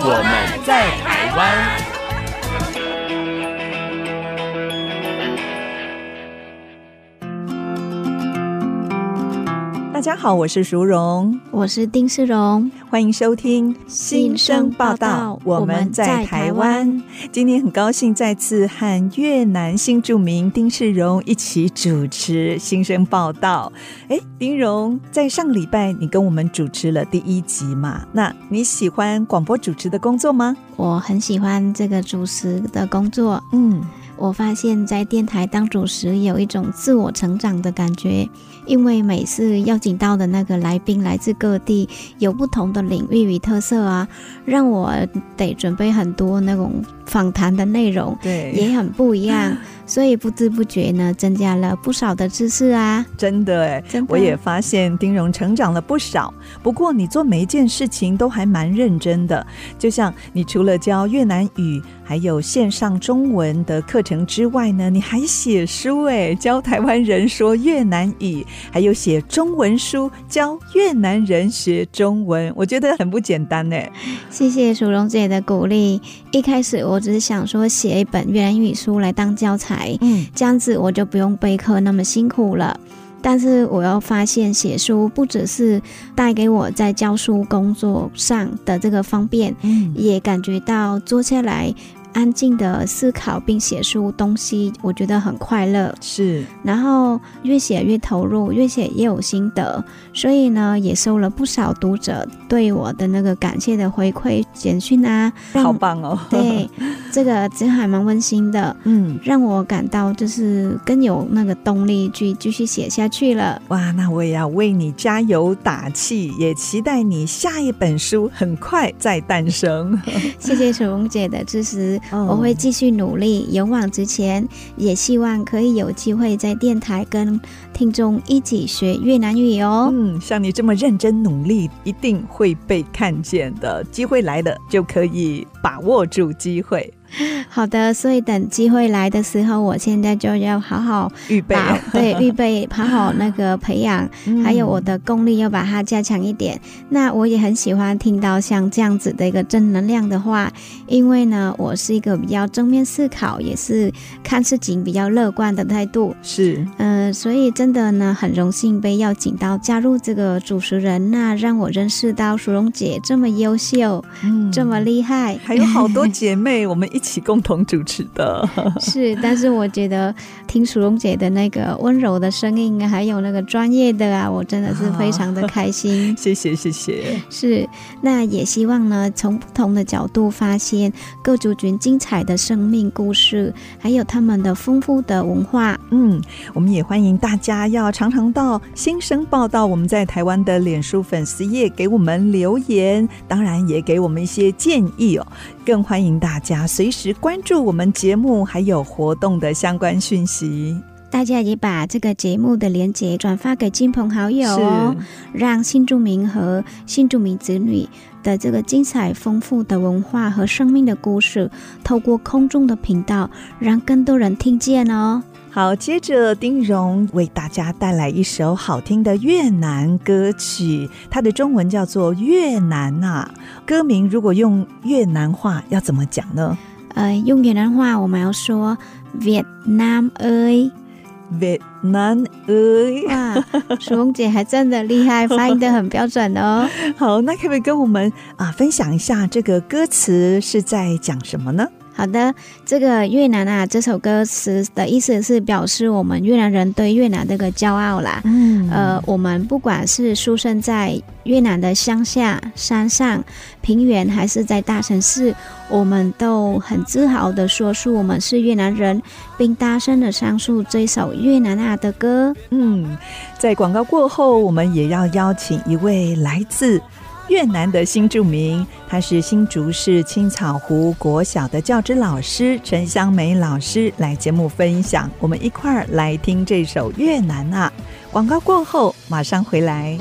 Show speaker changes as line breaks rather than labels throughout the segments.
我们在台
湾。家好，我是淑荣，
我是丁世荣，
欢迎收听新生报道。我们在台湾，今天很高兴再次和越南新著名丁世荣一起主持新生报道。哎，丁荣，在上礼拜你跟我们主持了第一集嘛？那你喜欢广播主持的工作吗？
我很喜欢这个主持的工作。嗯，我发现，在电台当主持有一种自我成长的感觉。因为每次邀请到的那个来宾来自各地，有不同的领域与特色啊，让我得准备很多那种访谈的内容，对，也很不一样。所以不知不觉呢，增加了不少的知识啊！
真的哎，我也发现丁荣成长了不少。不过你做每一件事情都还蛮认真的，就像你除了教越南语，还有线上中文的课程之外呢，你还写书哎，教台湾人说越南语，还有写中文书教越南人学中文，我觉得很不简单哎。
谢谢淑荣姐的鼓励。一开始我只是想说写一本越南语书来当教材。嗯，这样子我就不用备课那么辛苦了。但是我又发现写书不只是带给我在教书工作上的这个方便，嗯，也感觉到坐下来。安静的思考并写出东西，我觉得很快乐。
是，
然后越写越投入，越写越有心得，所以呢，也收了不少读者对我的那个感谢的回馈简讯啊。
好棒哦！
对，这个真还蛮温馨的。嗯，让我感到就是更有那个动力去继续写下去了。
哇，那我也要为你加油打气，也期待你下一本书很快再诞生。
谢谢楚红姐的支持。我会继续努力，勇往直前，也希望可以有机会在电台跟听众一起学越南语哦。
嗯，像你这么认真努力，一定会被看见的。机会来了，就可以把握住机会。
好的，所以等机会来的时候，我现在就要好好
预备，
对，预备好好那个培养，嗯、还有我的功力要把它加强一点。那我也很喜欢听到像这样子的一个正能量的话，因为呢，我是一个比较正面思考，也是看事情比较乐观的态度。
是，
嗯、呃，所以真的呢，很荣幸被邀请到加入这个主持人，那让我认识到淑荣姐这么优秀，嗯，这么厉害，
还有好多姐妹，我们一。一起共同主持的
是，但是我觉得听楚荣姐的那个温柔的声音，还有那个专业的啊，我真的是非常的开心。
谢谢谢谢。
是，那也希望呢，从不同的角度发现各族群精彩的生命故事，还有他们的丰富的文化。
嗯，我们也欢迎大家要常常到新生报道我们在台湾的脸书粉丝页给我们留言，当然也给我们一些建议哦。更欢迎大家随时关注我们节目还有活动的相关讯息。
大家也把这个节目的连接转发给亲朋好友哦，让新住民和新住民子女的这个精彩丰富的文化和生命的故事，透过空中的频道，让更多人听见哦。
好，接着丁荣为大家带来一首好听的越南歌曲，它的中文叫做《越南》啊。歌名如果用越南话要怎么讲呢？
呃，用越南话我们要说 Việt Nam ơi，Việt
Nam ơi。
哇，淑红姐还真的厉害，发音的很标准哦。
好，那可不可以跟我们啊分享一下这个歌词是在讲什么呢？
好的，这个越南啊，这首歌词的意思是表示我们越南人对越南这个骄傲啦。嗯，呃，我们不管是出生在越南的乡下、山上、平原，还是在大城市，我们都很自豪的说出我们是越南人，并大声的唱出这首越南啊的歌。
嗯，在广告过后，我们也要邀请一位来自越南的新著名，他是新竹市青草湖国小的教职老师陈香梅老师来节目分享。我们一块儿来听这首《越南》啊！广告过后马上回来。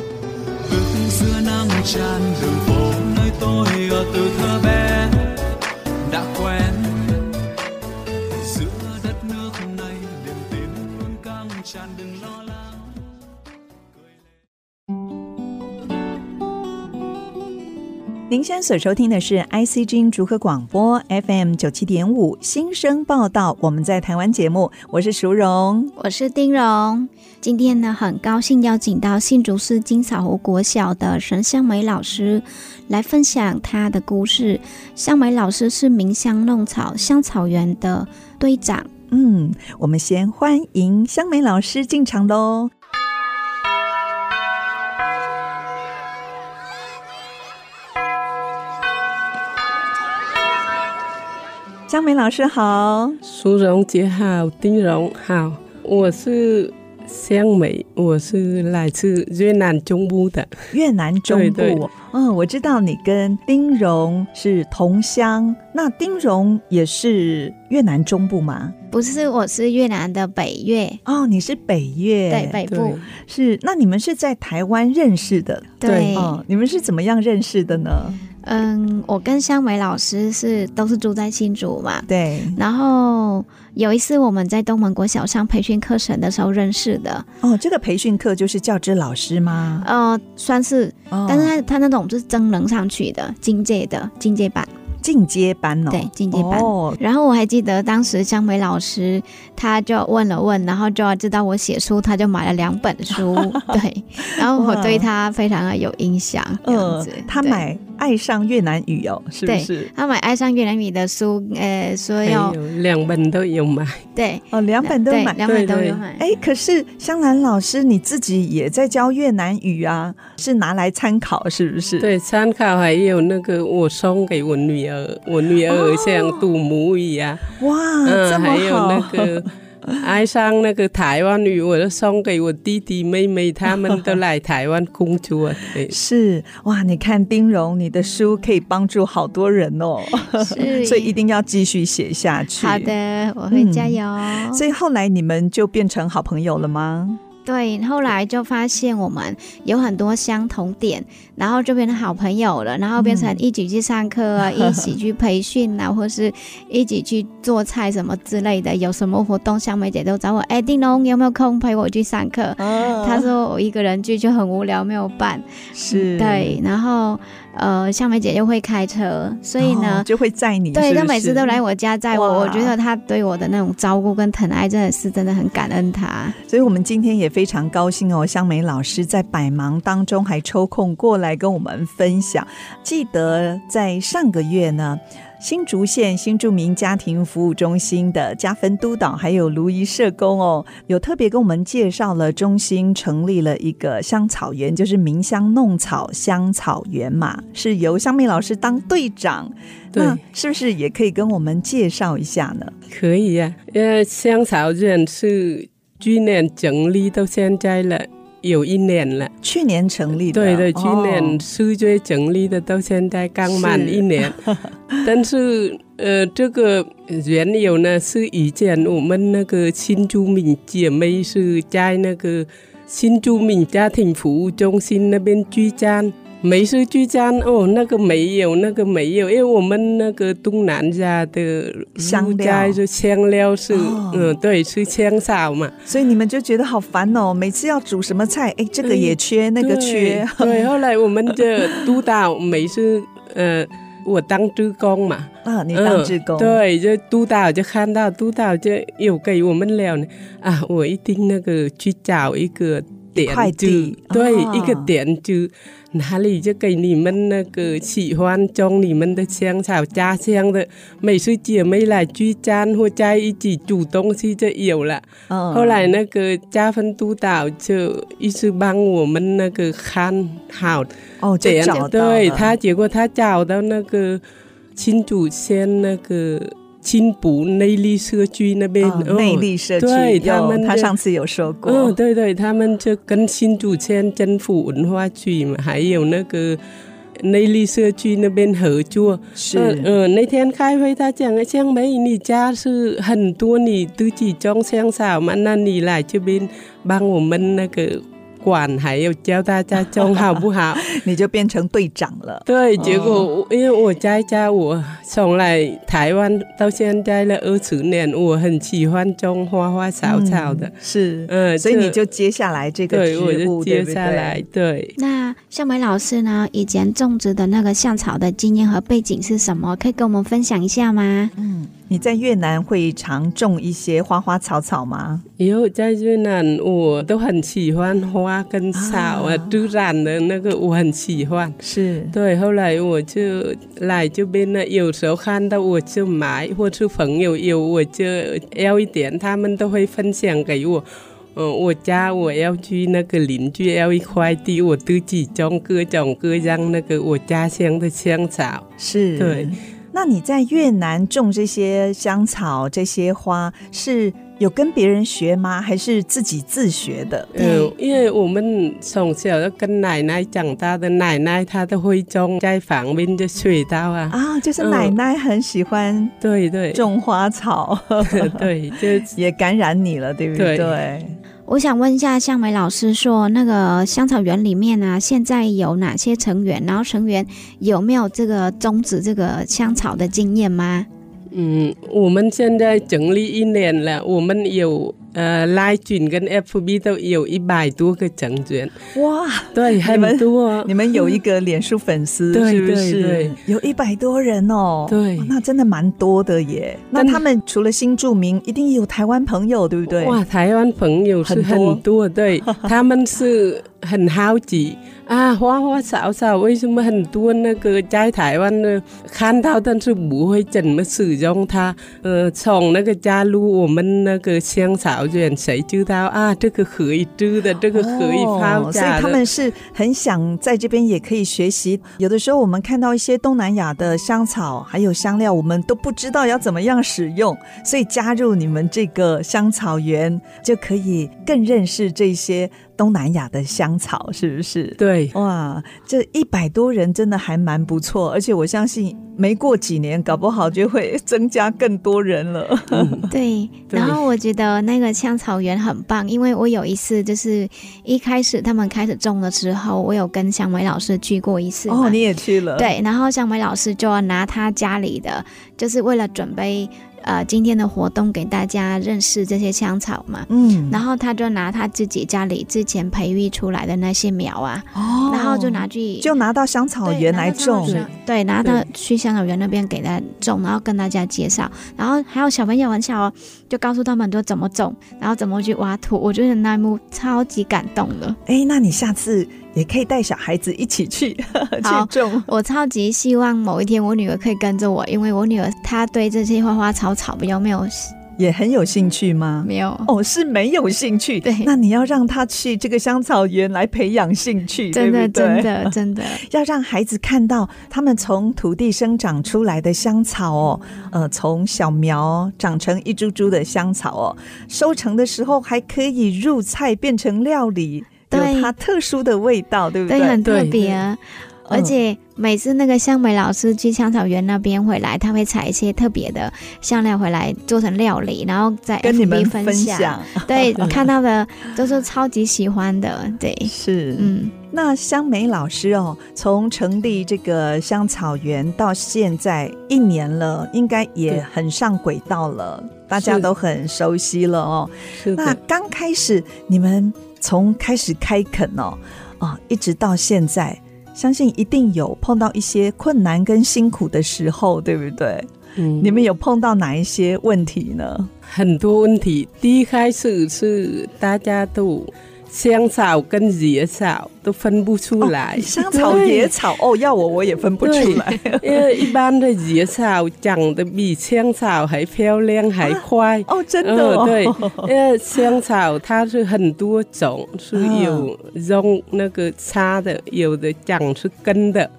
您现在所收听的是 ICG 竹科广播 FM 九七点五新生报道，我们在台湾节目，我是淑荣，
我是丁荣。今天呢，很高兴邀请到新竹市金草湖国小的沈香梅老师来分享她的故事。香梅老师是鸣香弄草香草园的队长。
嗯，我们先欢迎香梅老师进场喽。香梅老师好，
淑荣姐好，丁荣好，我是香梅，我是来自越南中部的。
越南中部，对对嗯，我知道你跟丁荣是同乡，那丁荣也是越南中部吗？
不是，我是越南的北越。
哦，你是北越，
对，北部
是。那你们是在台湾认识的？
对，
哦，你们是怎么样认识的呢？
嗯，我跟香梅老师是都是住在新竹嘛，
对。
然后有一次我们在东门国小上培训课程的时候认识的。
哦，这个培训课就是教职老师吗？
呃，算是，哦、但是他他那种就是真人上去的，进阶的进阶版。
进阶班哦，
对，进阶班。哦，然后我还记得当时香梅老师，他就问了问，然后就要知道我写书，他就买了两本书，对。然后我对他非常的有印象，这样子。
他买。爱上越南语哦，是不是？
他买爱上越南语的书，呃，所以有
两本都有买。
对，
哦，两本都买，
两本都有买。
哎，可是香兰老师你自己也在教越南语啊，是拿来参考是不是？
对，参考还有那个我送给我女儿，我女儿像读母语啊。
哇，这么好。
还有那个。爱上那个台湾语，我就送给我弟弟妹妹，他们都来台湾工作。对，
是哇，你看丁荣，你的书可以帮助好多人哦，所以一定要继续写下去。
好的，我会加油。
嗯，所以后来你们就变成好朋友了吗？
对，后来就发现我们有很多相同点，然后就变成好朋友了，然后变成一起去上课啊，嗯、一起去培训啊，或是一起去做菜什么之类的。有什么活动，香梅姐都找我。哎，丁龙有没有空陪我去上课？哦、他说我一个人去就很无聊，没有伴。
是，
对，然后。呃，香梅姐就会开车，所以呢，
哦、就会载你。
对，她每次都来我家载我。我觉得她对我的那种照顾跟疼爱，真的是真的很感恩她。
所以我们今天也非常高兴哦，香梅老师在百忙当中还抽空过来跟我们分享。记得在上个月呢。新竹县新住民家庭服务中心的加分督导，还有卢怡社工哦，有特别跟我们介绍了中心成立了一个香草园，就是鸣香弄草香草园嘛，是由香蜜老师当队长。那是不是也可以跟我们介绍一下呢？
可以呀、啊，因为香草园是去年成立到现在了。有一年了，
去年成立的。
对对，去年四月成立的，到现在刚满一年。是 但是，呃，这个缘由呢，是以前我们那个新住民姐妹是在那个新住民家庭服务中心那边居家。美食聚餐哦，那个没有，那个没有，因为我们那个东南亚的香料。是香料是，哦、嗯，对，是香草嘛，
所以你们就觉得好烦哦，每次要煮什么菜，哎，这个也缺，嗯、那个缺。
对，对，后来我们就督导每次，呃，我当职工嘛，
啊，你当职工，
嗯，对，就督导就看到督导就有给我们了呢，啊，我一定那个去找一个点子，对，哦、一个点就。哪里就给你们那个喜欢种你们的香草家乡的美食姐妹来聚餐或在一起煮东西就有了。哦、后来那个加分督导就一直帮我们那个看好
哦，这样
对他，结果他找到那个亲祖先那个。青浦内力社区那边，
内力社区，
对他们，
他上次有说过，
嗯，对对，他们就跟新竹县政府文化局嘛，还有那个内力社区那边合作。
是，
嗯、呃呃，那天开会，他讲，香梅，你家是很多你自己种香草嘛？那你来这边帮我们那个。管还有教大家种好不好？
你就变成队长了。
对，结果因为我在家，我从来台湾到现在了二十年，我很喜欢种花花草草的。
嗯、是，嗯，所以你就接下来这个职务，
对，我就接下来对，对。
那向梅老师呢？以前种植的那个香草的经验和背景是什么？可以跟我们分享一下吗？
嗯。你在越南会常种一些花花草草吗？
有，在越南我都很喜欢花跟草啊，自然的那个我很喜欢。
是
对，后来我就来这边呢，有时候看到我就买，或是朋友有我就要一点，他们都会分享给我。嗯，我家我要去那个邻居要一块地，我自己种各种各样那个我家乡的香草。
是
对。
那你在越南种这些香草、这些花，是有跟别人学吗？还是自己自学的？
嗯，因为我们从小就跟奶奶长大的，奶奶她都会种，在旁边的水稻啊。
啊，就是奶奶很喜欢，
对对，
种花草，
对，就
也感染你了，对不对？对。
我想问一下向梅老师，说那个香草园里面、啊，现在有哪些成员？然后成员有没有这个种植这个香草的经验吗？
嗯，我们现在成立一年了，我们有。呃，Line 群跟 FB 都有一百多个成员，
哇，
对，很多。
你们有一个脸书粉丝，是不是？对对对，有一百多人哦，
对，
那真的蛮多的耶。那他们除了新住民，一定有台湾朋友，对不对？
哇，台湾朋友是很多，很多对，他们是很好奇啊，花花草草为什么很多那个在台湾呢看到，但是不会怎么使用它？呃，从那个加入我们那个香草。谁知道啊？这个可以吃的，这个可以泡的，
哦，所以他们是很想在这边也可以学习。有的时候我们看到一些东南亚的香草还有香料，我们都不知道要怎么样使用，所以加入你们这个香草园就可以更认识这些。东南亚的香草是不是？
对，
哇，这一百多人真的还蛮不错，而且我相信没过几年，搞不好就会增加更多人了。
嗯、对，然后我觉得那个香草园很棒，因为我有一次就是一开始他们开始种的时候，我有跟香梅老师去过一次。
哦，你也去了？
对，然后香梅老师就要拿他家里的，就是为了准备。呃，今天的活动给大家认识这些香草嘛，嗯，然后他就拿他自己家里之前培育出来的那些苗啊，哦，然后就拿去，
就拿到香草园来种，
对，对，拿到去香草园那边给他种，然后跟大家介绍，然后还有小朋友很小哦，就告诉他们都怎么种，然后怎么去挖土，我觉得那一幕超级感动的。
哎，那你下次。也可以带小孩子一起去
好去种。我超级希望某一天我女儿可以跟着我，因为我女儿她对这些花花草草比较没有，
也很有兴趣吗？
没有
哦，是没有兴趣。
对，
那你要让她去这个香草园来培养兴趣，
真的，
对对
真的，真的
要让孩子看到他们从土地生长出来的香草哦，呃，从小苗长成一株株的香草哦，收成的时候还可以入菜变成料理。有它特殊的味道，对不对？
对，很特别啊。而且每次那个香梅老师去香草园那边回来，他会采一些特别的香料回来做成料理，然后再
跟你们分享。
对，看到的都是超级喜欢的。对，
是嗯。那香梅老师哦，从成立这个香草园到现在一年了，应该也很上轨道了，大家都很熟悉了哦。
是。
那刚开始你们。从开始开垦哦，啊，一直到现在，相信一定有碰到一些困难跟辛苦的时候，对不对？嗯，你们有碰到哪一些问题呢？
很多问题。第一开始是大家都。香草跟野草都分不出来，
哦、香草野草哦，要我我也分不出来，
因为一般的野草长得比香草还漂亮还快、啊、
哦，真的、哦。呃、对，
因为香草它是很多种，是有用那个插的，有的长是根的，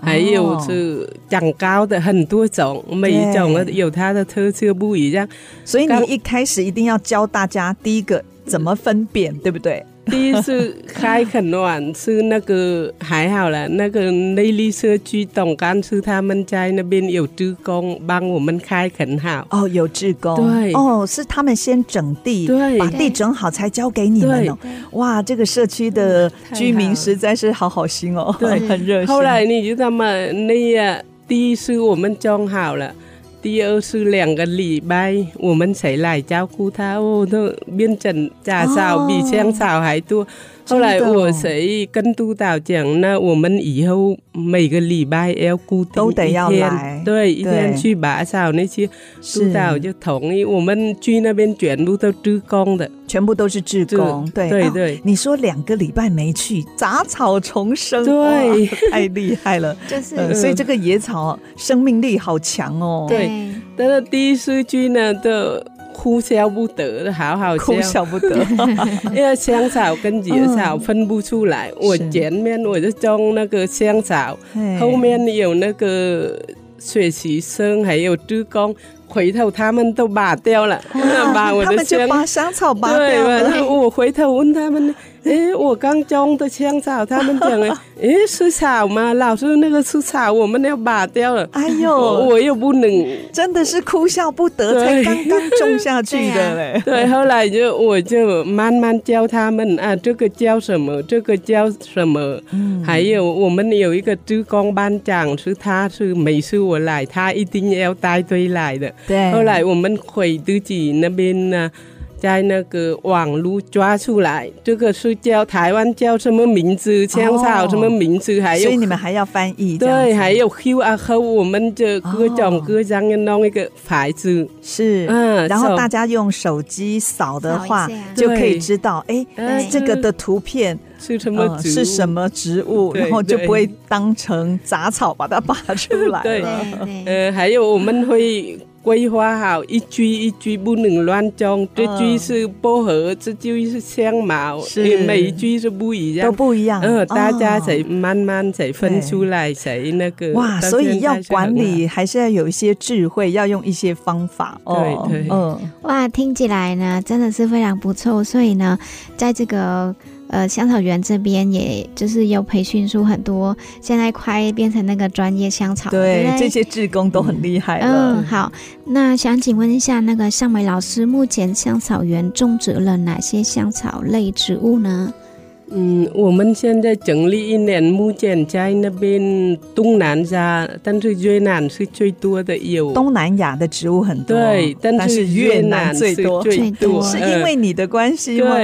还有是长高的，很多种，每一种有它的特色不一样，
所以你一开始一定要教大家第一个怎么分辨，对不对？
第一次开很晚，是那个还好了，那个内坜社区董干事他们在那边有职工帮我们开垦好。
哦，有职工，
对，
哦，是他们先整地，
对，
把地整好才交给你们哦。哇，这个社区的居民实在是好好心哦，对，很热心。
后来你知道吗？那呀第一次我们种好了。第二是两个礼拜，我们谁来照顾他？哦，都变成杂草比香草还多。后来我谁跟督导讲，那我们以后每个礼拜要固定
都得要来，
对，一天去拔草那些，督导就同意。我们去那边全部都职工的，
全部都是职工。对
对对，
你说两个礼拜没去，杂草丛生，
对，
太厉害了。
就是，
所以这个野草生命力好强哦。
对，但是第一次去呢，都。哭笑不得，好好笑，
哭笑不得，
因为香草跟野草分不出来。嗯、我前面我就种那个香草，后面有那个学习生，还有职工，回头他们都拔掉了，
啊、把我的香他们就把香草拔掉了。
对，我回头问他们。哎，我刚种的香草，他们讲 哎，哎是草吗？老师，那个是草，我们要拔掉了。
哎呦，
我又不能，
真的是哭笑不得，才刚刚种下去的嘞。
对，后来就我就慢慢教他们啊，这个叫什么？这个叫什么？嗯，还有我们有一个职工班长，是他是每次我来，他一定要带队来的。
对，
后来我们回自己那边呢。在那个网络抓出来，这个是叫台湾叫什么名字？香草什么名字？还有，
所以你们还要翻译。
对，还有 QR code，我们就各种各样的弄一个牌子。
是，嗯，然后大家用手机扫的话，就可以知道，哎，这个的图片
是什么
是什么植物，然后就不会当成杂草把它拔出来。
对，呃，还有我们会。规划好一句一句不能乱种，这句是薄荷，这区是香茅，是每一句是不一样，
都不一样。
嗯，大家才慢慢才分出来，谁那个
哇，所以要管理还是要有一些智慧，要用一些方法。
对对，嗯，
哇，听起来呢真的是非常不错。所以呢，在这个。呃，香草园这边也就是有培训出很多，现在快变成那个专业香草。
对，对这些志工都很厉害
了。嗯，好，那想请问一下，那个尚美老师，目前香草园种植了哪些香草类植物呢？
嗯，我们现在整理一年，目前在那边东南亚，但是越南是最多的有。
东南亚的植物很多，
对，但是越南最多，
最多是因为你的关系
吗？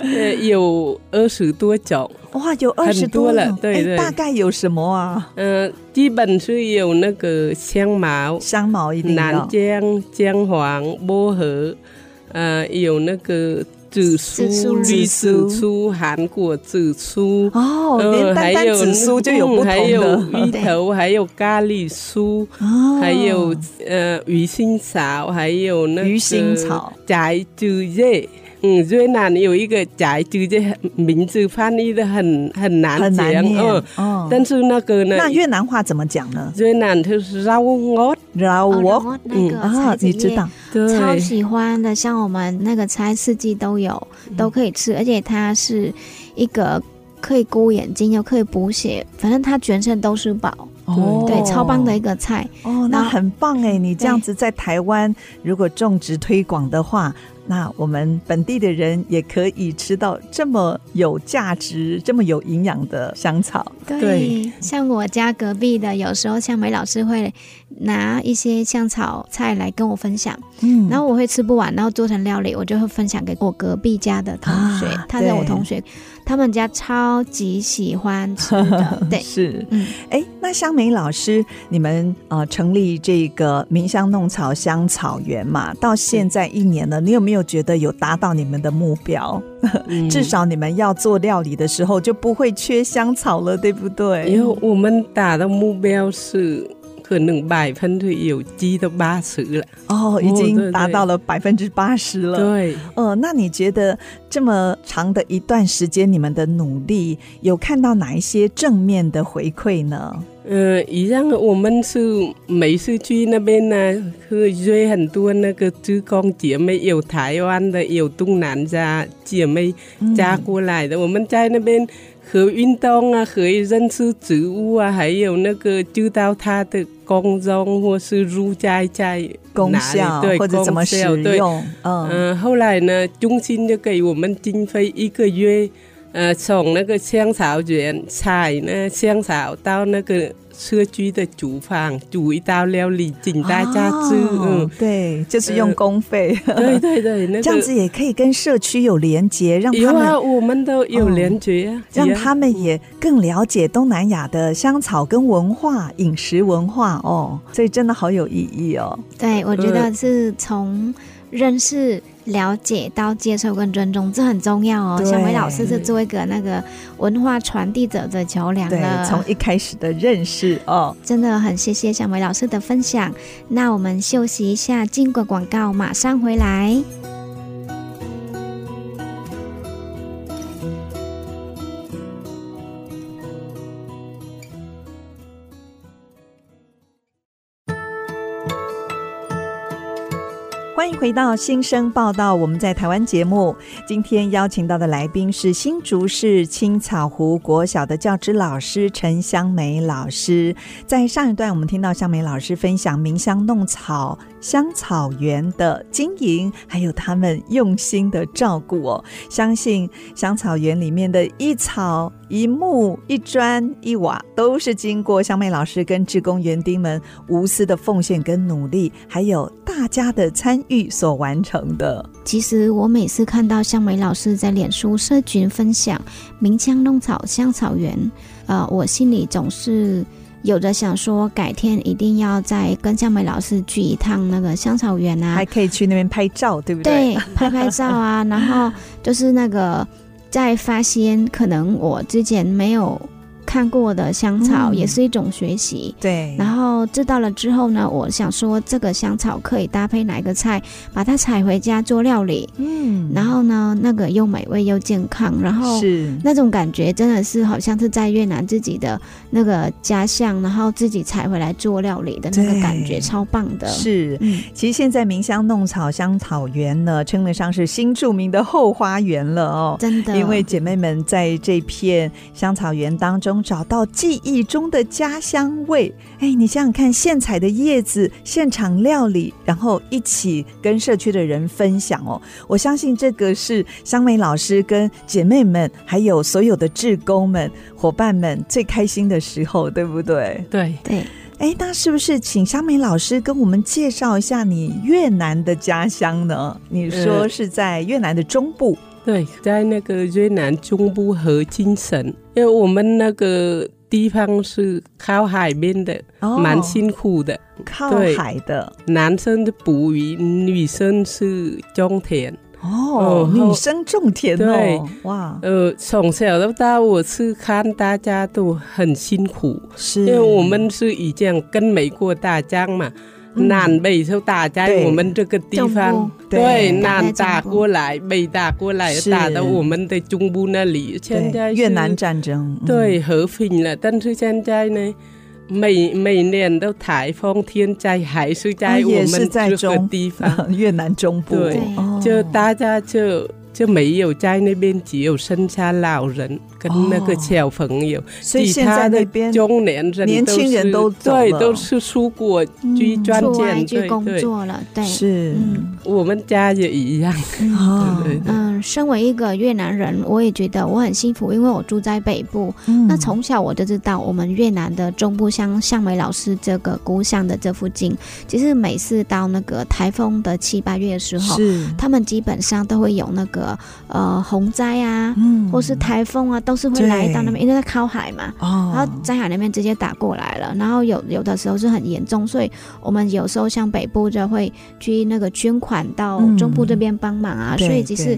对，有二十多种。
哇，有二十多
了，对对。
大概有什么啊？
嗯，基本是有那个香茅，
香茅一定
南姜、姜黄、薄荷，呃，有那个。紫苏、绿紫苏、韩国紫苏
哦，连单单紫苏就有不同的，
还有芋头，还有咖喱酥，还有呃鱼腥草，还有那个
鱼腥草、
翟竹叶。嗯，越南有一个翟竹叶，名字翻译的很很难讲，嗯，但是那个呢，
那越南话怎么讲呢？
越南就是 rau
ngót，rau ngót，
那个
啊，你知道。
超喜欢的，像我们那个菜四季都有，都可以吃，而且它是一个可以顾眼睛又可以补血，反正它全身都是宝。哦，对，超棒的一个菜
哦，那很棒哎！你这样子在台湾如果种植推广的话。那我们本地的人也可以吃到这么有价值、这么有营养的香草。
对，对，像我家隔壁的，有时候像梅老师会拿一些香草菜来跟我分享，嗯，然后我会吃不完，然后做成料理，我就会分享给我隔壁家的同学，啊、他的我同学。他们家超级喜欢吃的，对，
是，嗯，哎，那香梅老师，你们呃成立这个明香弄草香草园嘛，到现在一年了，你有没有觉得有达到你们的目标？嗯、至少你们要做料理的时候就不会缺香草了，对不对？
因为我们打的目标是。可能百分之有机的八十了
哦，已经达到了百分之八十了。
对，
呃，那你觉得这么长的一段时间，你们的努力有看到哪一些正面的回馈呢？
嗯、呃，一样。我们是每次去那边呢，会约很多那个志工姐妹，有台湾的，有东南亚姐妹加过来的。嗯、我们在那边和运动啊，和认识植物啊，还有那个知道它的功用或是入家在
功效，对，或者怎么使用。对嗯、
呃，后来呢，中心就给我们经费一个月。呃，从那个香草园采那香草到那个社区的厨房煮一道料理，请大家吃。哦、嗯，
对，就是用公费。
呃、对对对，那个、
这样子也可以跟社区有连接，让他
们啊，我们都有连接啊，
让他们也更了解东南亚的香草跟文化、饮食文化哦。所以真的好有意义哦。
对，我觉得是从认识。了解到接受跟尊重，这很重要哦。小梅老师是做一个那个文化传递者的桥梁了。
从一开始的认识哦，
真的很谢谢小梅老师的分享。那我们休息一下，进个广告，马上回
来。回到新生报道，我们在台湾节目。今天邀请到的来宾是新竹市青草湖国小的教职老师陈香梅老师。在上一段，我们听到香梅老师分享鸣香弄草香草园的经营，还有他们用心的照顾哦。相信香草园里面的一草一木一砖一瓦，都是经过香梅老师跟志工园丁们无私的奉献跟努力，还有大家的参与。所完成的。
其实我每次看到香梅老师在脸书社群分享鸣枪弄草香草园，呃，我心里总是有的想说，改天一定要再跟向美老师去一趟那个香草园啊，
还可以去那边拍照，对不对？
对，拍拍照啊，然后就是那个在发现可能我之前没有。看过的香草也是一种学习，
嗯，对。
然后知道了之后呢，我想说这个香草可以搭配哪个菜，把它采回家做料理，嗯。然后呢，那个又美味又健康，然后是那种感觉真的是好像是在越南自己的那个家乡，然后自己采回来做料理的那个感觉，超棒的。
是，嗯，其实现在鸣香弄草香草园呢，称得上是新著名的后花园了哦，
真的。
因为姐妹们在这片香草园当中。找到记忆中的家乡味，哎，你想想看，现采的叶子，现场料理，然后一起跟社区的人分享哦。我相信这个是香梅老师跟姐妹们，还有所有的志工们、伙伴们最开心的时候，对不对？
对
对。
哎，那是不是请香梅老师跟我们介绍一下你越南的家乡呢？你说是在越南的中部。
对，在那个越南中部河津省，因为我们那个地方是靠海边的，哦、蛮辛苦的。
靠海的，
男生的捕鱼，女生是种田。
哦，女生种田哦，对，哇，
呃，从小到大，我是看大家都很辛苦，
是
因为我们是以前跟美国打仗嘛。南北就打在我们这个地方，对，南打过来，北打过来，打到我们的中部那里。现在
越南战争，
对，和平了。但是现在呢，每每年都台风天灾，还是在我们这个地方，
越南中部。
对，就大家就就没有在那边，只有剩下老人。跟那个小朋友，
所以现在那边
中年人、
年轻人都
对，都是出国去赚钱、
去工作了。对，
是，
我们家也一样。
嗯，身为一个越南人，我也觉得我很幸福，因为我住在北部。那从小我就知道，我们越南的中部乡向梅老师这个故乡的这附近，其实每次到那个台风的七八月的时候，是他们基本上都会有那个呃洪灾啊，或是台风啊都。都是会来到那边，因为在靠海嘛，哦、然后在海那边直接打过来了，然后有有的时候是很严重，所以我们有时候像北部就会去那个捐款到中部这边帮忙啊，嗯、所以其实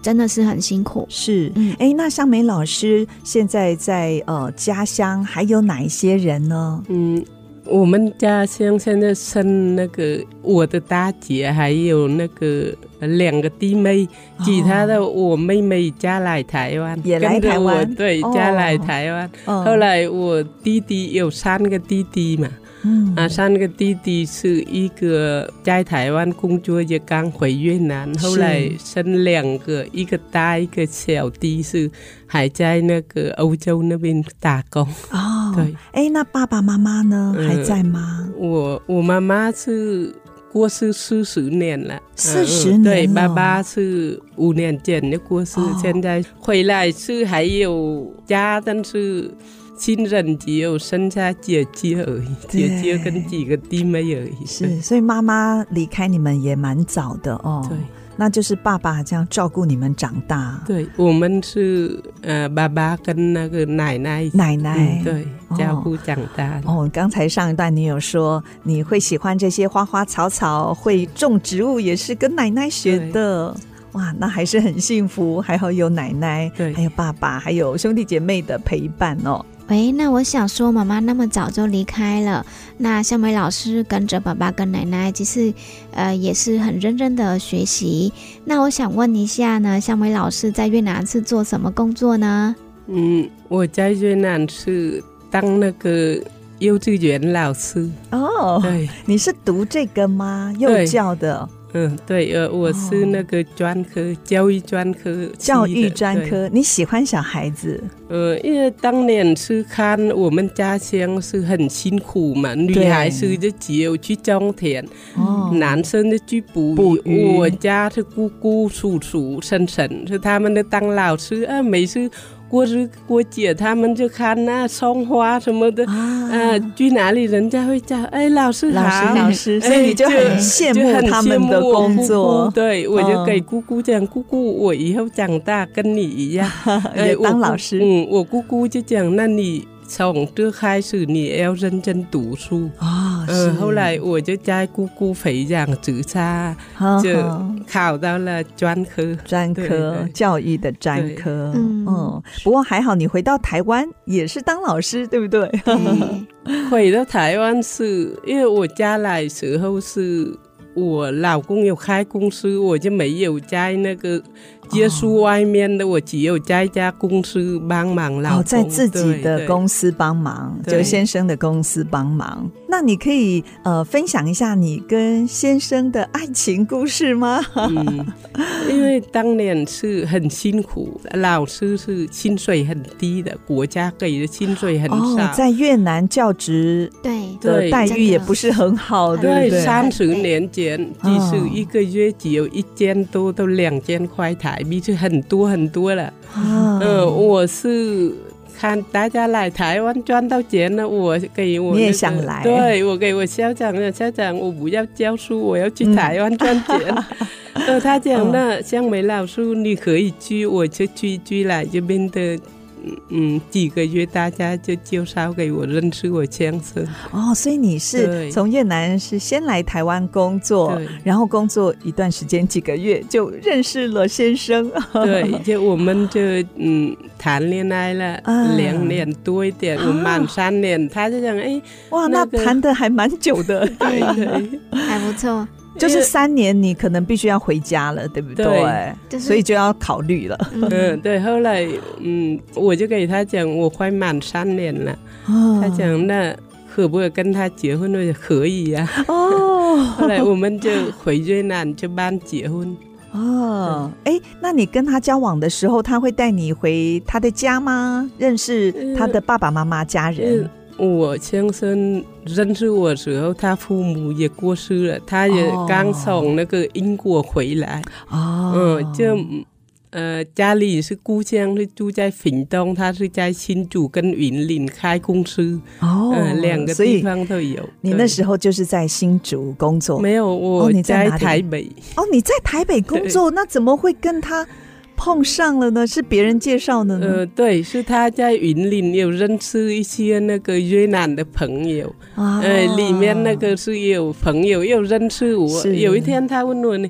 真的是很辛苦。
是，哎、嗯，那香梅老师现在在呃家乡还有哪一些人呢？
嗯，我们家乡现在生那个我的大姐，还有那个两个弟妹，其他的我妹妹嫁来台湾，
也来台湾，
对，嫁来台湾。后来我弟弟有三个弟弟嘛。嗯啊，三个弟弟是一个在台湾工作，也刚回越南，后来生两个，一个大一个小弟是还在那个欧洲那边打工。
哦，对，哎，那爸爸妈妈呢？嗯、还在吗？
我我妈妈是过世四十年了，
四十年。
对，爸爸是五年前的过世，哦、现在回来是还有家，但是。亲人只有剩下姐姐而已，姐姐跟几个弟妹而已。
是，所以妈妈离开你们也蛮早的哦。
对，
那就是爸爸这样照顾你们长大。
对，我们是呃，爸爸跟那个奶奶，
奶奶、嗯、
对照顾长大的。
哦，刚才上一段你有说你会喜欢这些花花草草，会种植物，也是跟奶奶学的。哇，那还是很幸福，还好有奶奶，
对，
还有爸爸，还有兄弟姐妹的陪伴哦。
喂，那我想说，妈妈那么早就离开了，那香梅老师跟着爸爸跟奶奶，其实呃也是很认真的学习。那我想问一下呢，香梅老师在越南是做什么工作呢？
嗯，我在越南是当那个幼稚园老师。
哦，对，你是读这个吗？幼教的。
嗯，对，呃，我是那个专科、哦、教育专科，
教育专科，你喜欢小孩子？
呃，因为当年是看我们家乡是很辛苦嘛，女孩子就只有去种田，哦，男生就去捕鱼。捕鱼。我家是姑姑、叔叔、婶婶，是他们的当老师啊，每次。过日过节，他们就看那窗花什么的啊，呃，去哪里人家会叫哎，老师好，
老师老师，所以你就很羡慕他们的工作。
对，我就给姑姑讲，姑姑，我以后长大跟你一样，
哎，当老师。
嗯，我姑姑就讲，那你。从这开始，你也要认真读书
啊。
嗯、呃，后来我就在姑姑培养之下，就考到了专科，
专科教育的专科。嗯，不过还好，你回到台湾也是当老师，对不对？
嗯、回到台湾是因为我家来时候是。我老公有开公司，我就没有在那个接触外面的，哦、我只有在一家公司帮忙。哦、
在自己的公司帮忙，就先生的公司帮忙。那你可以呃分享一下你跟先生的爱情故事吗？
嗯，因为当年是很辛苦，老师是薪水很低的，国家给的薪水很少。
哦、在越南教职对的待遇也不是很好，对对，
三十年前，即使一个月只有一千多到两千块台币，就很多很多了。嗯、呃，我是。看大家来台湾赚到钱了，我给我、那个、
你也想来？
对，我给我校长了校长，我不要教书，我要去台湾赚钱。呃、嗯，他讲那香梅老师你可以去，我就去去来这边的。嗯，几个月大家就介绍给我认识我先生
哦，所以你是从越南是先来台湾工作，然后工作一段时间几个月就认识了先生，
对，就我们就嗯谈恋爱了两年多一点，我满三年，他就讲哎
哇，那谈的还蛮久的，
对对，
还不错。
就是三年，你可能必须要回家了，对不对？对，所以就要考虑了。
嗯，对。后来，嗯，我就给他讲，我快满三年了。哦、他讲，那可不可以跟他结婚？我说可以呀、啊。哦。后来我们就回越南就办结婚。
哦。哎，那你跟他交往的时候，他会带你回他的家吗？认识他的爸爸妈妈家人？嗯
我先生认识我的时候，他父母也过世了，他也刚从那个英国回来。哦，嗯，就呃家里是故乡是住在屏东，他是在新竹跟云林开公司。哦，嗯，两个地方都有。
你那时候就是在新竹工作？
没有，我在台北。
哦，你在台北工作，那怎么会跟他？碰上了呢，是别人介绍的呢？
呃，对，是他在云林有认识一些那个越南的朋友，啊、呃，里面那个是有朋友又认识我。有一天他问我呢，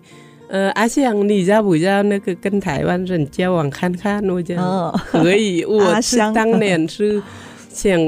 呃，阿香，你要不要那个跟台湾人交往看看？我讲、哦、可以，我是当年是想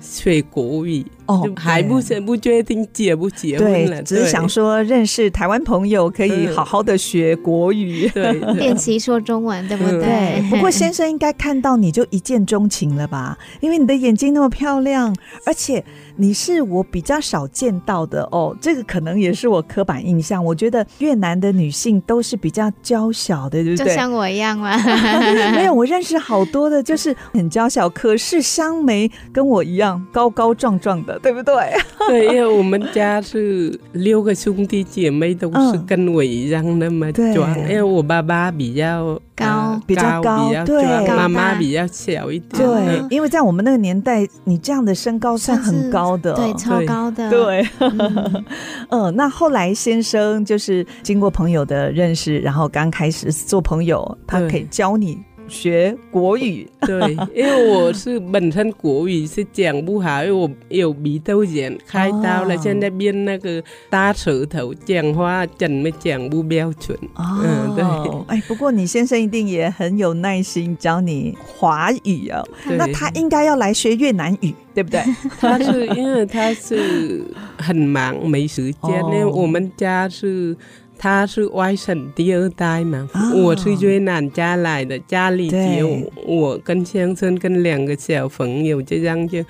学国语。哦，还不是不决定结不结婚了，
只是想说认识台湾朋友，可以好好的学国语，
对，
练习说中文，对不对？
对。不过先生应该看到你就一见钟情了吧？因为你的眼睛那么漂亮，而且。你是我比较少见到的哦，这个可能也是我刻板印象。我觉得越南的女性都是比较娇小的，对不对？
就像我一样吗？
没有，我认识好多的，就是很娇小，可是香梅跟我一样高高壮壮的，对不对？
对，因为我们家是六个兄弟姐妹，都是跟我一样那么壮。因为我爸爸比较
高，
比较高，对，
妈妈比较小一点。
对，因为在我们那个年代，你这样的身高算很高。高的，
对，超高的，
对，嗯，嗯，那后来先生就是经过朋友的认识，然后刚开始做朋友，他可以教你。学国语，
对，因为我是本身国语是讲不好，因为我有鼻窦炎，开刀了，现在变那个大舌头，讲话怎么讲不标准。
哦，嗯，对，哎，不过你先生一定也很有耐心教你华语哦，那他应该要来学越南语，对不对？
他是因为他是很忙，没时间，因为我们家是。他是外省第二代嘛，哦、我是越南家来的，家里只有我跟先生跟两个小朋友，这样就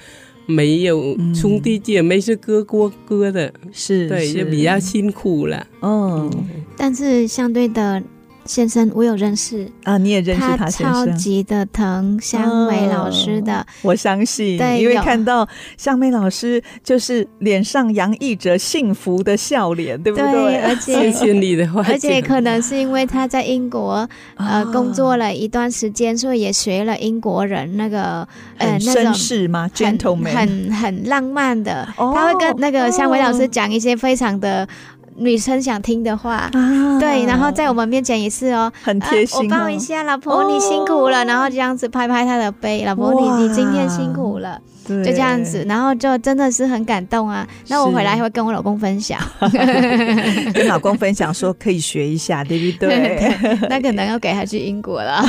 没有兄弟姐妹是各过各的，
是
对，就比较辛苦了。
哦，
但是相对的。先生，我有认识
啊，你也认识他先生，
他超级的疼香梅老师的，哦、
我相信，对，因为看到香梅老师就是脸上洋溢着幸福的笑脸，对不对？
对，而且
谢谢你的话，
而且可能是因为他在英国呃工作了一段时间，所以也学了英国人那个呃那种
绅士吗？gentleman，
很很浪漫的，哦、他会跟那个香梅老师讲一些非常的。女生想听的话，啊、对，然后在我们面前也是哦，
很贴心、哦
呃。我抱一下老婆，你辛苦了，哦、然后这样子拍拍她的背，老婆你你今天辛苦了，就这样子，然后就真的是很感动啊。那我回来会跟我老公分享，
跟老公分享说可以学一下，对不对？
那可能要给他去英国了。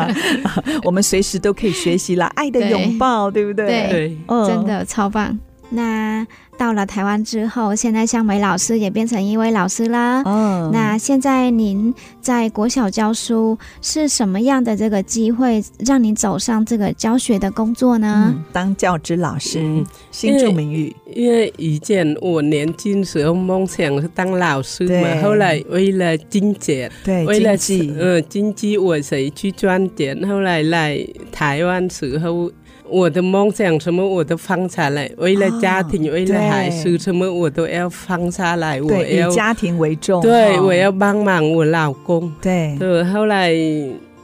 我们随时都可以学习啦，爱的拥抱，对，对不对？
对，对嗯、真的超棒。那。到了台湾之后，现在向梅老师也变成一位老师啦。嗯，oh. 那现在您在国小教书，是什么样的这个机会让您走上这个教学的工作呢？
嗯、当教职老师，嗯、新住民语。
因为以前我年轻时候梦想是当老师嘛，后来为了金钱，
对，
为了
经济，
嗯，经济我谁去赚钱？后来来台湾时候。我的梦想什么我都放下来，为了家庭，哦、为了孩子，什么我都要放下来。对我要以
家庭为重。
对，哦、我要帮忙我老公。
对。
对，后来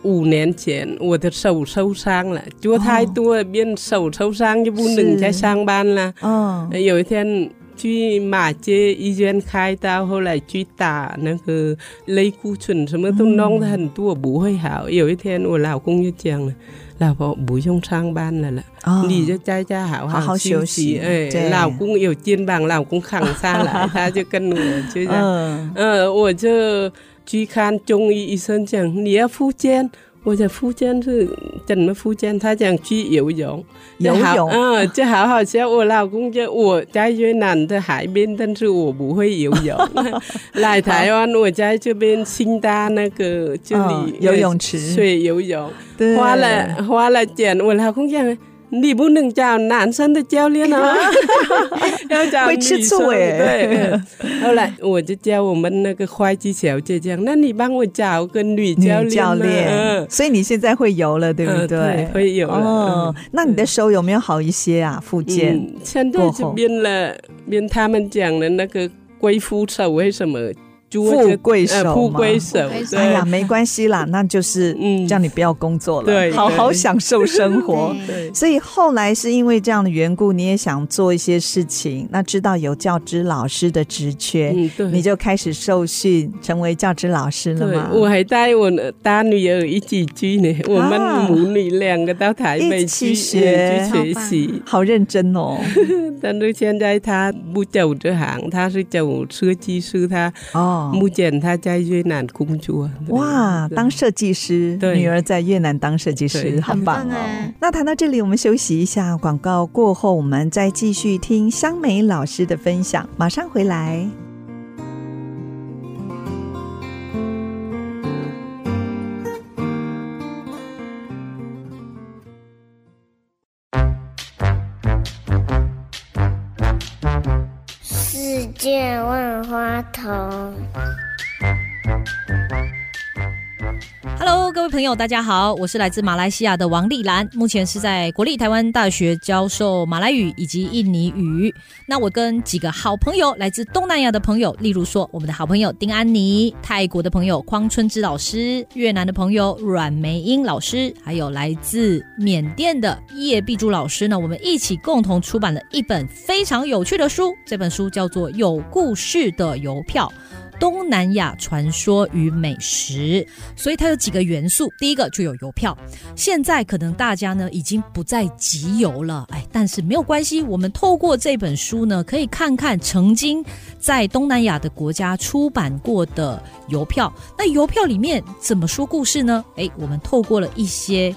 五年前我的手受伤了，做太多变、哦、手受伤就不能再上班了。哦。有一天去马街医院开刀，后来去打那个类固醇，什么都弄得很多，不会好。嗯、有一天我老公就讲了。老婆不用上班了了，哦、你就在家好好休息。休息哎，老公有肩膀，老公扛下来，他就跟我就这样，嗯、呃，我就去看中医医生讲你要复健。我在福建是怎么福建？他讲去游泳，
游泳，
嗯，就好好笑。我老公就我在越南的海边，但是我不会游泳。来台湾，我在这边新搭那个这里
游泳池
水游泳，花了花了钱。我老公讲。你不能找男生的教练啊，要找女生。对，后来我就叫我们那个会计小姐讲，那你帮我找个女教练。
所以你现在会游了，对不对？
会游了。哦，
那你的手有没有好一些啊？复健？
现在就变了，变他们讲的那个贵妇手为什么？
富贵手，
富贵手。
哎呀，没关系啦，那就是叫你不要工作了，对，好好享受生活。对，所以后来是因为这样的缘故，你也想做一些事情。那知道有教职老师的职缺，你就开始受训，成为教职老师了吗？
我还带我大女儿一起去呢，我们母女两个到台北去学学习，
好认真哦。
但是现在她不走这行，她是走设计师，她哦。
哦，
目前他在越南工作。
哇，当设计师，女儿在越南当设计师，很棒哦。那谈到这里，我们休息一下，广告过后，我们再继续听香梅老师的分享，马上回来。
见万花筒。
Hello，各位朋友，大家好，我是来自马来西亚的王丽兰，目前是在国立台湾大学教授马来语以及印尼语。那我跟几个好朋友，来自东南亚的朋友，例如说我们的好朋友丁安妮，泰国的朋友匡春之老师，越南的朋友阮梅英老师，还有来自缅甸的叶碧珠老师呢，我们一起共同出版了一本非常有趣的书，这本书叫做《有故事的邮票》。东南亚传说与美食，所以它有几个元素。第一个就有邮票，现在可能大家呢已经不再集邮了，哎，但是没有关系，我们透过这本书呢，可以看看曾经在东南亚的国家出版过的邮票。那邮票里面怎么说故事呢？哎，我们透过了一些。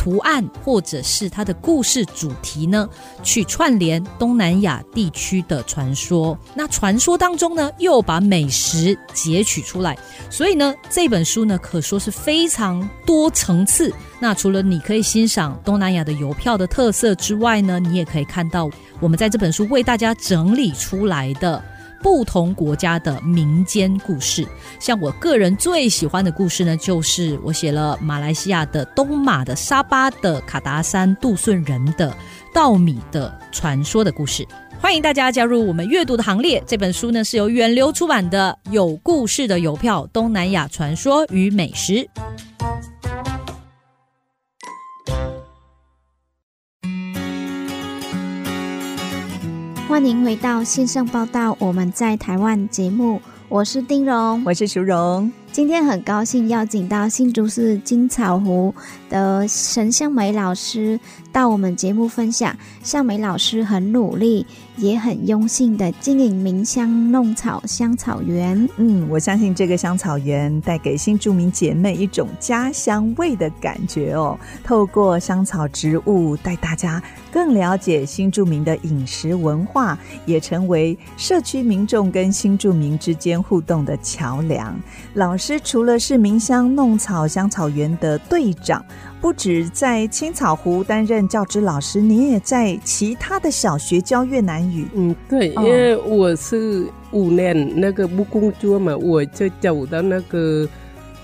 图案或者是它的故事主题呢，去串联东南亚地区的传说。那传说当中呢，又把美食截取出来，所以呢，这本书呢可说是非常多层次。那除了你可以欣赏东南亚的邮票的特色之外呢，你也可以看到我们在这本书为大家整理出来的。不同国家的民间故事，像我个人最喜欢的故事呢，就是我写了马来西亚的东马的沙巴的卡达山杜顺人的稻米的传说的故事。欢迎大家加入我们阅读的行列。这本书呢是由远流出版的《有故事的邮票：东南亚传说与美食》。
欢迎回到新生报道，我们在台湾节目，我是丁荣，
我是淑荣。
今天很高兴邀请到新竹市金草湖的陈香梅老师到我们节目分享。向美老师很努力，也很用心的经营鸣香弄草香草园。
嗯，我相信这个香草园带给新住民姐妹一种家乡味的感觉哦。透过香草植物，带大家更了解新住民的饮食文化，也成为社区民众跟新住民之间互动的桥梁。老师除了是鸣香弄草香草园的队长，不止在青草湖担任教职老师，你也在其他的小学教越南语。
嗯，对，因为我是五年那个不工作嘛，我就走到那个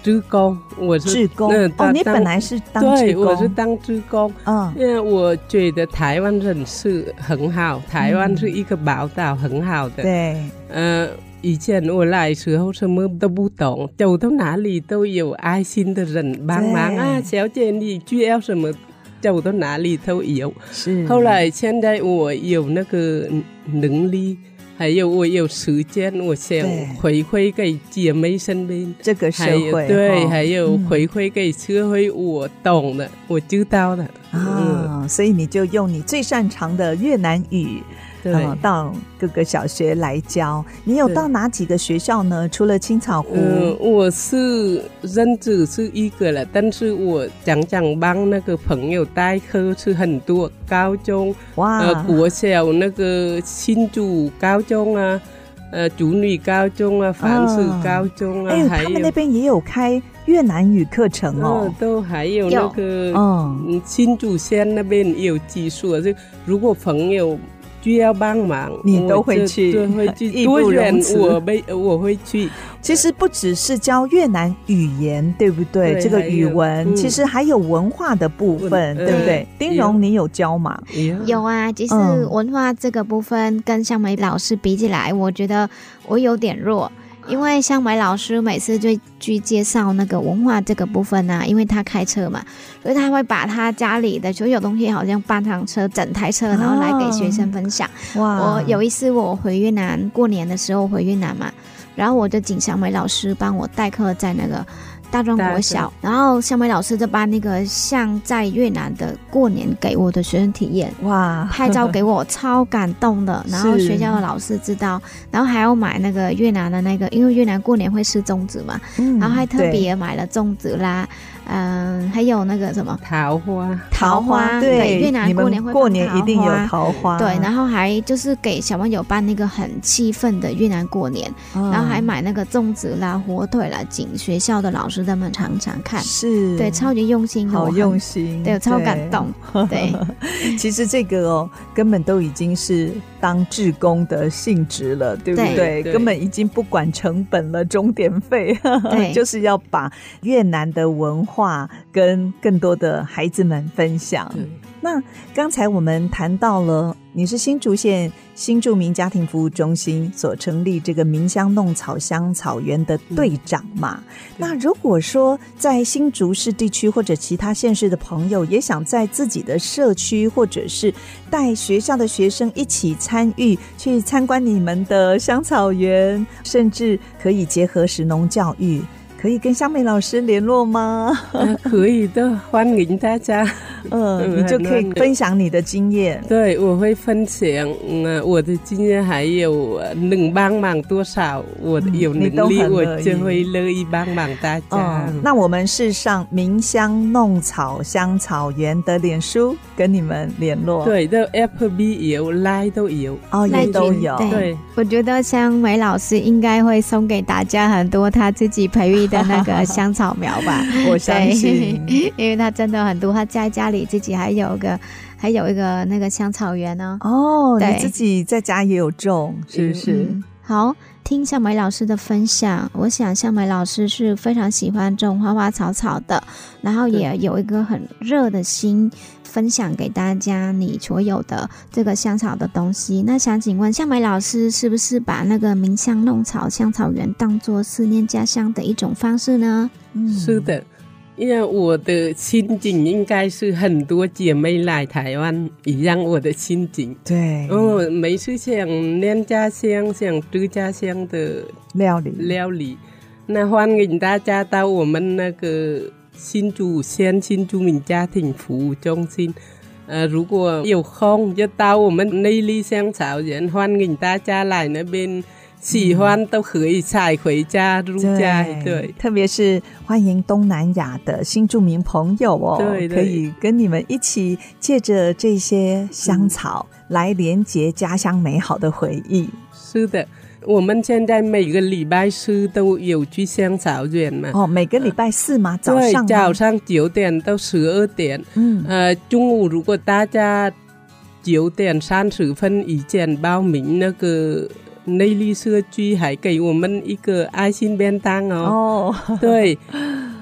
职工，我是
职工。哦，你本来是当职工，
对，我是当职工。嗯，因为我觉得台湾人是很好，台湾是一个宝岛，很好的。
对，
嗯。以前我来时候什么都不懂，走到哪里都有爱心的人帮忙啊，小姐你需要什么，走到哪里都有。是。后来现在我有那个能力，还有我有时间，我想回馈给姐妹身边，
这个社会
对，哦、还有回馈给社会，我懂的，我知道的
啊、嗯，所以你就用你最擅长的越南语。嗯，到各个小学来教。你有到哪几个学校呢？除了青草湖，
嗯，我是认只是一个了，但是我常常帮那个朋友代课，是很多高中哇，呃，国小那个新竹高中啊，呃，竹女高中啊，凡是高中啊，
哎，他们那边也有开越南语课程哦，
嗯、都还有那个嗯，新竹县那边也有技术，就如果朋友。需要帮忙，
你都会去，
对，会去。义不容辞，我被，我会去。
其实不只是教越南语言，对不对？对这个语文、嗯、其实还有文化的部分，嗯、对不对？丁荣，你有教吗？
有啊，其实文化这个部分跟向梅老师比起来，我觉得我有点弱。因为像梅老师每次就去介绍那个文化这个部分啊，因为他开车嘛，所以他会把他家里的所有东西，好像半趟车、整台车，然后来给学生分享。哇！我有一次我回越南过年的时候回越南嘛，然后我就请香梅老师帮我代课在那个大专国小，然后小美老师就把那个像在越南的过年给我的学生体验，哇，拍照给我，超感动的。然后学校的老师知道，然后还要买那个越南的那个，因为越南过年会吃粽子嘛，嗯、然后还特别买了粽子啦。嗯，还有那个什么？
桃花，
桃花，对，越南过年会
过年一定有桃花，
对，然后还就是给小朋友办那个很气氛的越南过年，然后还买那个粽子啦、火腿啦，请学校的老师他们尝尝看，
是。
对，超级用心，
好用心，
对，超感动，对，
其实这个哦，根本都已经是当志工的性质了，对不对？根本已经不管成本了，钟点费，对，就是要把越南的文化。话跟更多的孩子们分享。那刚才我们谈到了，你是新竹县新住民家庭服务中心所成立这个民香弄草香草园的队长嘛？那如果说在新竹市地区或者其他县市的朋友，也想在自己的社区或者是带学校的学生一起参与去参观你们的香草园，甚至可以结合食农教育。可以跟香梅老师联络吗？
啊、可以的，欢迎大家。
嗯，你就可以分享你的经验。
对，我会分享嗯，我的经验，还有能帮忙多少，我有能力，我就会乐意帮忙大家。
那我们是上明香弄草香草园的脸书跟你们联络。
对，都 FB 有，Line 都有，
哦，也都有。
对，我觉得香梅老师应该会送给大家很多他自己培育的那个香草苗吧。
我相信，
因为他真的很多，他在家里。自己还有个，还有一个那个香草园呢。
哦，对，你自己在家也有种，是不是？嗯、
好，听香梅老师的分享，我想香梅老师是非常喜欢种花花草草的，然后也有一个很热的心，分享给大家你所有的这个香草的东西。那想请问向梅老师，是不是把那个名香弄草香草园当做思念家乡的一种方式呢？
嗯，是的。因为我的心境应该是很多姐妹来台湾一样，我的心境
对，
哦，每次想念家乡，想吃家乡的料理。料理，那欢迎大家到我们那个新竹县新住民家庭服务中心，呃，如果有空就到我们内力香草园，欢迎大家来那边。喜欢都可以采回家入家，对，对，
特别是欢迎东南亚的新住民朋友哦，对，对，可以跟你们一起借着这些香草来连接家乡美好的回忆。
是的，我们现在每个礼拜四都有去香草园嘛？
哦，每个礼拜四吗？早上？
早上九点到十二点。嗯，呃，中午如果大家九点三十分以前报名那个。内力社区还给我们一个爱心便当哦。哦，对，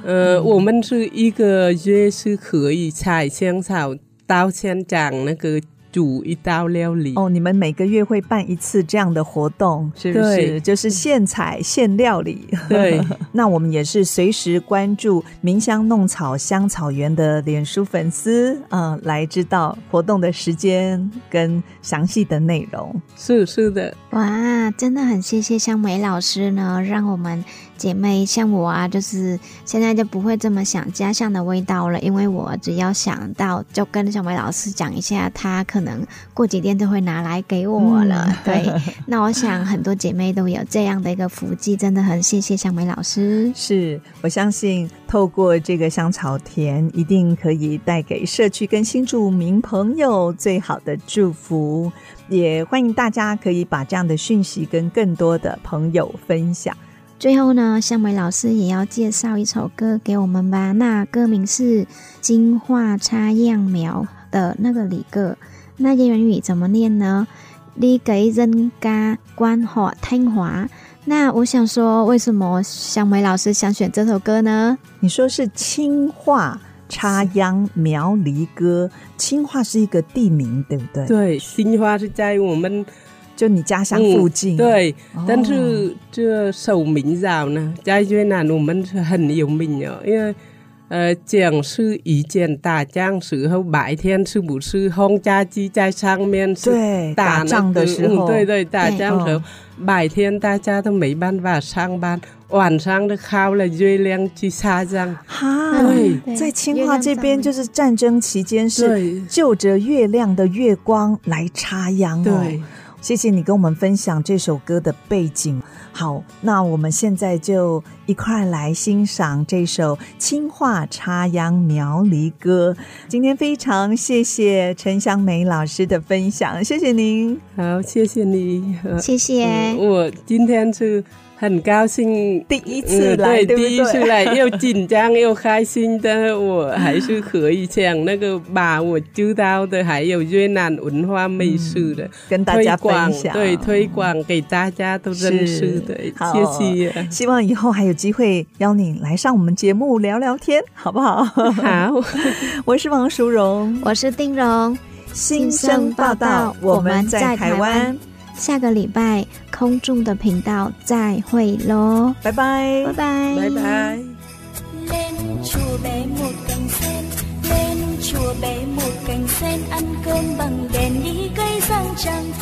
呃，我们是一个月是可以采香草到现场那个。煮一道料理
哦，你们每个月会办一次这样的活动，是不是？就是现采现料理。
对，
那我们也是随时关注明香弄草香草园的脸书粉丝，嗯、呃，来知道活动的时间跟详细的内容。
是是的，
哇，真的很谢谢香梅老师呢，让我们。姐妹像我啊，就是现在就不会这么想家乡的味道了，因为我只要想到，就跟小梅老师讲一下，她可能过几天就会拿来给我了。嗯、对，那我想很多姐妹都有这样的一个福气，真的很谢谢小梅老师。
是，我相信透过这个香草田，一定可以带给社区跟新住民朋友最好的祝福，也欢迎大家可以把这样的讯息跟更多的朋友分享。
最后呢，向梅老师也要介绍一首歌给我们吧。那歌名是《金花插秧苗》的那个里歌，那越南语怎么念呢？你给人家关好听话。那我想说，为什么向梅老师想选这首歌呢？
你说是青化插秧苗离歌，青化是一个地名，对不对？
对，青化是在我们。
就你家乡附近，
嗯、对，哦、但是这守明窑呢，在越南我们是很有名哦，因为呃，讲是一件打仗时候，白天是不是轰炸机在上面是打、那个、
打仗的时候？
嗯、对对，打仗的时候，白天大家都没办法上班，晚上都靠了月亮去插秧。
哈，对，在清化这边就是战争期间是就着月亮的月光来插秧哦。对。谢谢你跟我们分享这首歌的背景。好，那我们现在就一块来欣赏这首《青化插秧苗离歌》。今天非常谢谢陈香梅老师的分享，谢谢您。
好，谢谢你，
谢谢。
嗯，我今天是。很高兴
第一次来，
嗯、对，对，对，第一次来又紧张又开心的，我还是可以讲那个把我知道的，还有越南文化美食的，嗯、
跟大家分享，
对，推广给大家都认识的，谢谢。
希望以后还有机会邀你来上我们节目聊聊天，好不好？
好，
我是王淑荣，
我是丁荣，
新生报道，我们在台湾。
下个礼拜空中的频道再会喽，
拜拜，
拜拜，
拜拜。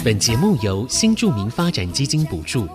本节目由新著名发展基金补助。